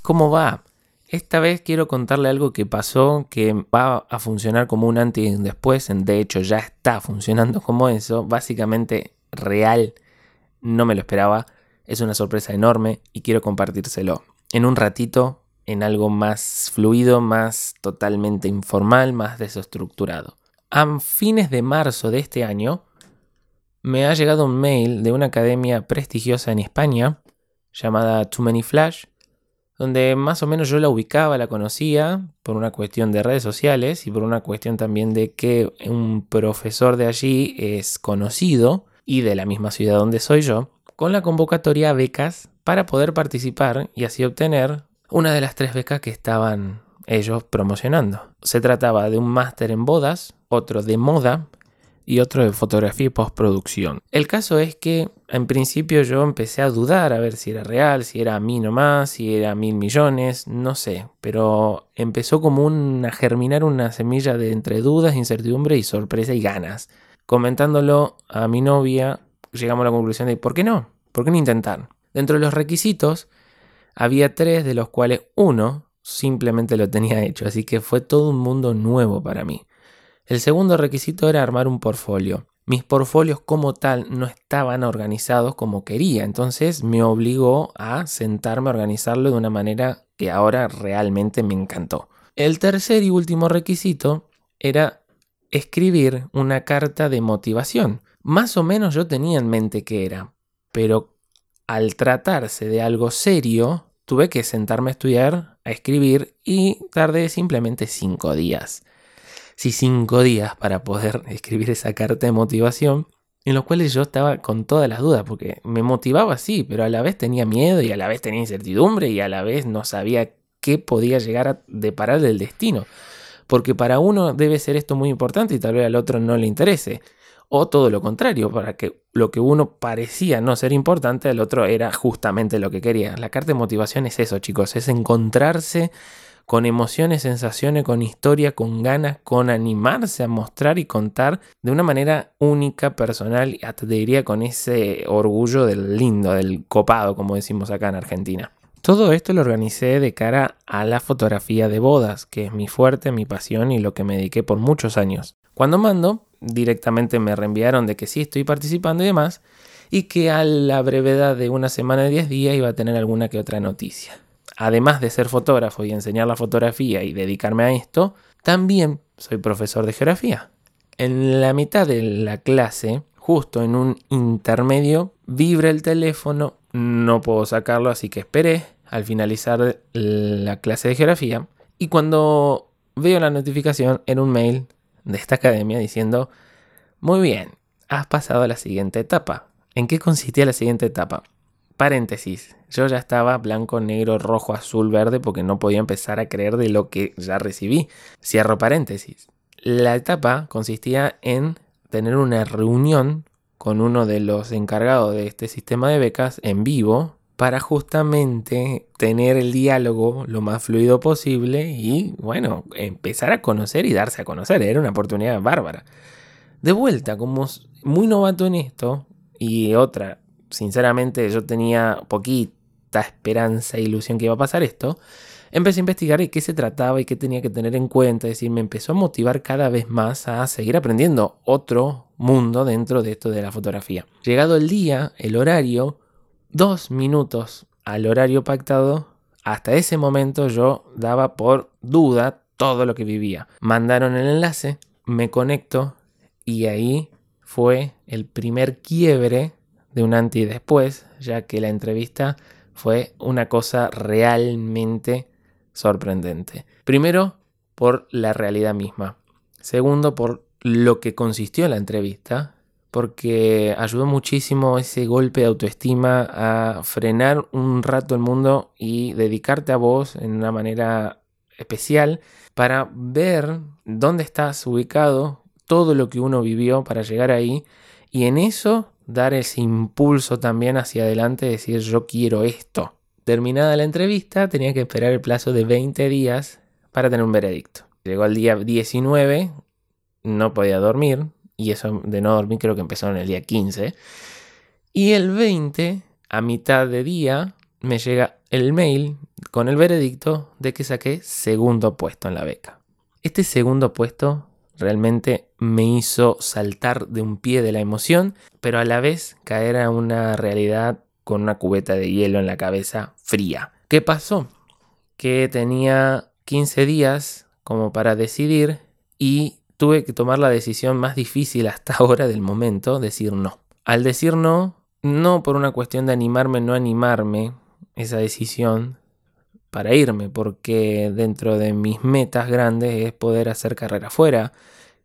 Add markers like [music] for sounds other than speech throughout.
¿cómo va? Esta vez quiero contarle algo que pasó que va a funcionar como un antes y un después. De hecho, ya está funcionando [laughs] como eso. Básicamente, real, no me lo esperaba. Es una sorpresa enorme y quiero compartírselo en un ratito en algo más fluido, más totalmente informal, más desestructurado. A fines de marzo de este año me ha llegado un mail de una academia prestigiosa en España llamada Too Many Flash, donde más o menos yo la ubicaba, la conocía por una cuestión de redes sociales y por una cuestión también de que un profesor de allí es conocido y de la misma ciudad donde soy yo, con la convocatoria a becas para poder participar y así obtener una de las tres becas que estaban ellos promocionando. Se trataba de un máster en bodas, otro de moda y otro de fotografía y postproducción. El caso es que en principio yo empecé a dudar a ver si era real, si era a mí nomás, si era mil millones, no sé, pero empezó como a germinar una semilla de entre dudas, incertidumbre y sorpresa y ganas. Comentándolo a mi novia, llegamos a la conclusión de ¿por qué no? ¿Por qué no intentar? Dentro de los requisitos había tres de los cuales uno simplemente lo tenía hecho, así que fue todo un mundo nuevo para mí. El segundo requisito era armar un portfolio. Mis portfolios como tal no estaban organizados como quería, entonces me obligó a sentarme a organizarlo de una manera que ahora realmente me encantó. El tercer y último requisito era escribir una carta de motivación. Más o menos yo tenía en mente qué era, pero al tratarse de algo serio, tuve que sentarme a estudiar, a escribir y tardé simplemente cinco días sí, cinco días para poder [laughs] escribir esa carta de motivación, en los cuales yo estaba con todas las dudas, porque me motivaba sí, pero a la vez tenía miedo y a la vez tenía incertidumbre y a la vez no sabía qué podía llegar a deparar del destino. Porque para uno debe ser esto muy importante y tal vez al otro no le interese. O todo lo contrario, para que lo que uno parecía no ser importante, al otro era justamente lo que quería. La carta de motivación es eso, chicos, es encontrarse con emociones, sensaciones, con historia, con ganas, con animarse a mostrar y contar de una manera única, personal, y hasta te diría con ese orgullo del lindo, del copado, como decimos acá en Argentina. Todo esto lo organicé de cara a la fotografía de bodas, que es mi fuerte, mi pasión y lo que me dediqué por muchos años. Cuando mando, directamente me reenviaron de que sí estoy participando y demás, y que a la brevedad de una semana de 10 días iba a tener alguna que otra noticia además de ser fotógrafo y enseñar la fotografía y dedicarme a esto, también soy profesor de geografía. En la mitad de la clase, justo en un intermedio, vibra el teléfono, no puedo sacarlo, así que esperé al finalizar la clase de geografía y cuando veo la notificación en un mail de esta academia diciendo, muy bien, has pasado a la siguiente etapa. ¿En qué consistía la siguiente etapa? Paréntesis, yo ya estaba blanco, negro, rojo, azul, verde porque no podía empezar a creer de lo que ya recibí. Cierro paréntesis. La etapa consistía en tener una reunión con uno de los encargados de este sistema de becas en vivo para justamente tener el diálogo lo más fluido posible y bueno, empezar a conocer y darse a conocer. Era una oportunidad bárbara. De vuelta, como muy novato en esto y otra sinceramente yo tenía poquita esperanza e ilusión que iba a pasar esto, empecé a investigar de qué se trataba y qué tenía que tener en cuenta. Es decir, me empezó a motivar cada vez más a seguir aprendiendo otro mundo dentro de esto de la fotografía. Llegado el día, el horario, dos minutos al horario pactado, hasta ese momento yo daba por duda todo lo que vivía. Mandaron el enlace, me conecto y ahí fue el primer quiebre de un antes y después, ya que la entrevista fue una cosa realmente sorprendente. Primero, por la realidad misma. Segundo, por lo que consistió la entrevista, porque ayudó muchísimo ese golpe de autoestima a frenar un rato el mundo y dedicarte a vos en una manera especial para ver dónde estás ubicado, todo lo que uno vivió para llegar ahí y en eso dar ese impulso también hacia adelante, decir yo quiero esto. Terminada la entrevista, tenía que esperar el plazo de 20 días para tener un veredicto. Llegó el día 19, no podía dormir, y eso de no dormir creo que empezó en el día 15. Y el 20, a mitad de día, me llega el mail con el veredicto de que saqué segundo puesto en la beca. Este segundo puesto realmente me hizo saltar de un pie de la emoción, pero a la vez caer a una realidad con una cubeta de hielo en la cabeza fría. ¿Qué pasó? Que tenía 15 días como para decidir y tuve que tomar la decisión más difícil hasta [laughs] ahora del momento, decir no. Al decir no, no por una cuestión de animarme no animarme esa decisión para irme, porque dentro de mis metas grandes es poder hacer carrera afuera,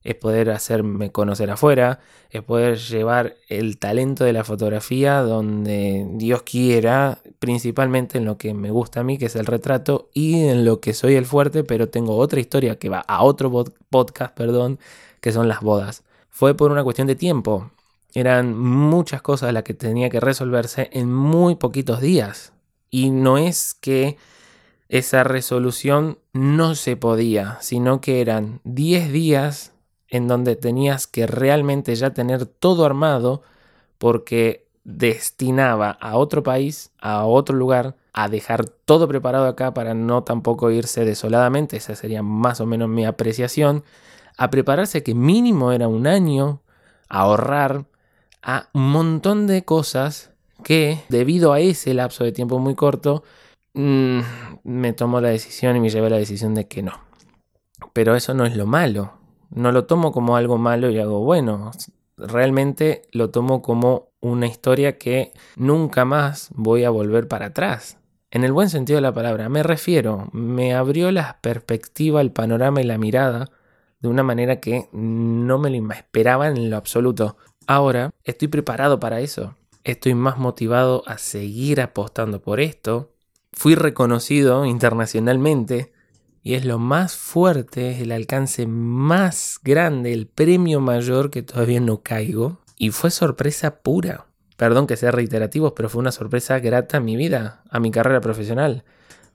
es poder hacerme conocer afuera, es poder llevar el talento de la fotografía donde Dios quiera, principalmente en lo que me gusta a mí, que es el retrato, y en lo que soy el fuerte, pero tengo otra historia que va a otro podcast, perdón, que son las bodas. Fue por una cuestión de tiempo. Eran muchas cosas las que tenía que resolverse en muy poquitos días. Y no es que esa resolución no se podía, sino que eran 10 días en donde tenías que realmente ya tener todo armado porque destinaba a otro país, a otro lugar, a dejar todo preparado acá para no tampoco irse desoladamente, esa sería más o menos mi apreciación, a prepararse que mínimo era un año, a ahorrar, a un montón de cosas que debido a ese lapso de tiempo muy corto, mm, me tomó la decisión y me llevé la decisión de que no. Pero eso no es lo malo. No lo tomo como algo malo y algo bueno. Realmente lo tomo como una historia que nunca más voy a volver para atrás. En el buen sentido de la palabra, me refiero, me abrió la perspectiva, el panorama y la mirada de una manera que no me lo esperaba en lo absoluto. Ahora estoy preparado para eso. Estoy más motivado a seguir apostando por esto. Fui reconocido internacionalmente y es lo más fuerte, es el alcance más grande, el premio mayor que todavía no caigo. Y fue sorpresa pura. Perdón que sea reiterativo, pero fue una sorpresa grata a mi vida, a mi carrera profesional.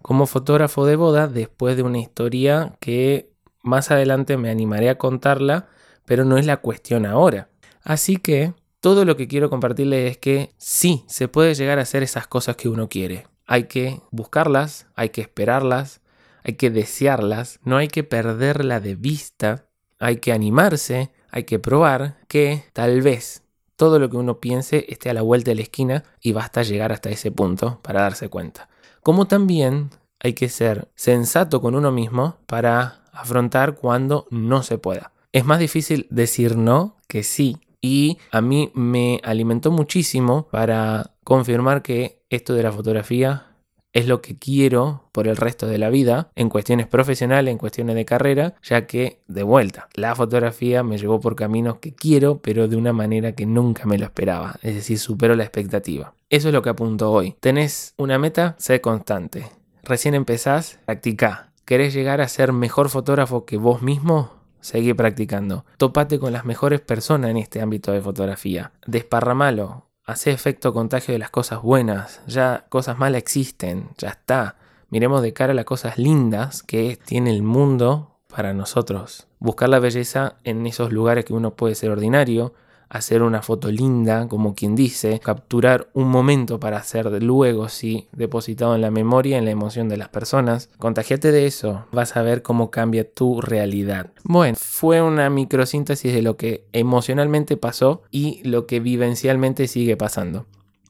Como fotógrafo de boda, después de una historia que más adelante me animaré a contarla, pero no es la cuestión ahora. Así que todo lo que quiero compartirles es que sí, se puede llegar a hacer esas cosas que uno quiere. Hay que buscarlas, hay que esperarlas, hay que desearlas, no hay que perderla de vista, hay que animarse, hay que probar que tal vez todo lo que uno piense esté a la vuelta de la esquina y basta llegar hasta ese punto para darse cuenta. Como también hay que ser sensato con uno mismo para afrontar cuando no se pueda. Es más difícil decir no que sí y a mí me alimentó muchísimo para confirmar que esto de la fotografía es lo que quiero por el resto de la vida, en cuestiones profesionales, en cuestiones de carrera, ya que, de vuelta, la fotografía me llevó por caminos que quiero, pero de una manera que nunca me lo esperaba, es decir, superó la expectativa. Eso es lo que apunto hoy. ¿Tenés una meta? Sé constante. Recién empezás, practica. ¿Querés llegar a ser mejor fotógrafo que vos mismo? Seguí practicando. Topate con las mejores personas en este ámbito de fotografía. Desparramalo hace efecto contagio de las cosas buenas, ya cosas malas existen, ya está. Miremos de cara las cosas lindas que tiene el mundo para nosotros. Buscar la belleza en esos lugares que uno puede ser ordinario, hacer una foto linda, como quien dice, capturar un momento para hacer luego, sí, depositado en la memoria, en la emoción de las personas. Contagiate de eso, vas a ver cómo cambia tu realidad. Bueno, fue una microsíntesis de lo que emocionalmente pasó y lo que vivencialmente sigue pasando.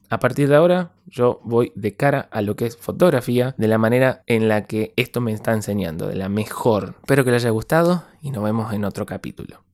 A partir de ahora, yo voy de cara a lo que es fotografía de la manera en la que esto me está enseñando, de la mejor. Espero que les haya gustado y nos vemos en otro capítulo.